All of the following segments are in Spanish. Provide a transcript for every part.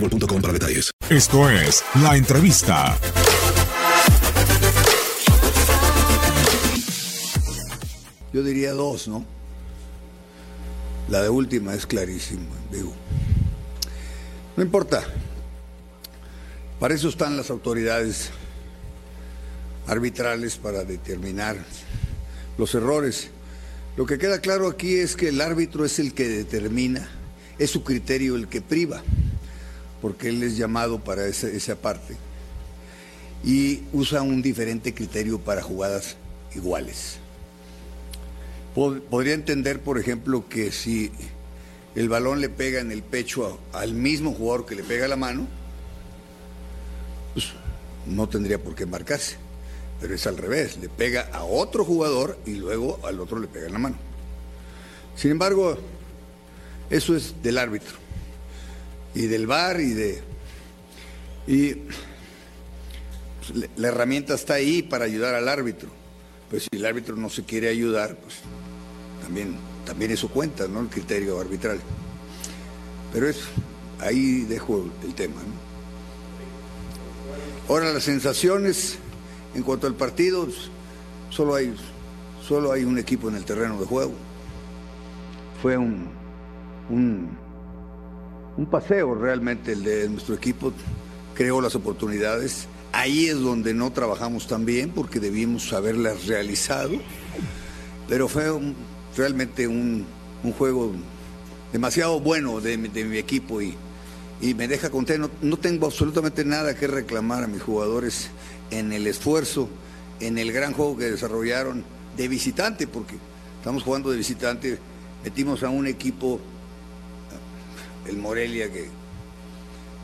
boostmobile.com para detalles. Esto es La Entrevista. Yo diría dos, ¿no? La de última es clarísima, digo. No importa. Para eso están las autoridades arbitrales para determinar los errores. Lo que queda claro aquí es que el árbitro es el que determina, es su criterio el que priva, porque él es llamado para esa, parte. Y usa un diferente criterio para jugadas iguales. Pod- Podría entender, por ejemplo, que si el balón le pega en el pecho al mismo jugador que le pega la mano, pues no tendría por qué marcarse. Pero es al revés, le pega a otro jugador y luego al otro le pega en la mano. Sin embargo, eso es del árbitro y del VAR y de y la herramienta está ahí para ayudar al árbitro. Pues si el árbitro no se quiere ayudar, pues también, también eso cuenta, ¿no? El criterio arbitral. Pero es, ahí dejo el tema, ¿no? Ahora las sensaciones en cuanto al partido, pues, solo hay, solo hay un equipo en el terreno de juego. Fue un, un, un paseo realmente el de nuestro equipo, creó las oportunidades. Ahí es donde no trabajamos tan bien porque debimos haberlas realizado, pero fue realmente un, juego demasiado bueno de, mi- equipo y, y me deja contento. No, no tengo absolutamente nada que reclamar a mis jugadores en el esfuerzo, en el gran juego que desarrollaron de visitante, porque estamos jugando de visitante, metimos a un equipo, el Morelia, que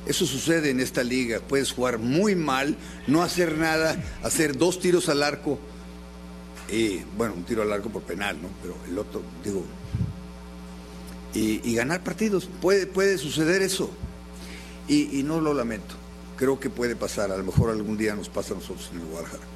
eso sucede en esta liga. Puedes jugar muy mal, no hacer nada, hacer dos tiros al arco. Y bueno, un tiro al arco por penal, ¿no? Pero el otro, digo. Y, ganar partidos. Puede, puede suceder eso. Y, y no lo lamento. Creo que puede pasar. A lo mejor algún día nos pasa a nosotros en el Guadalajara.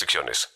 restricciones.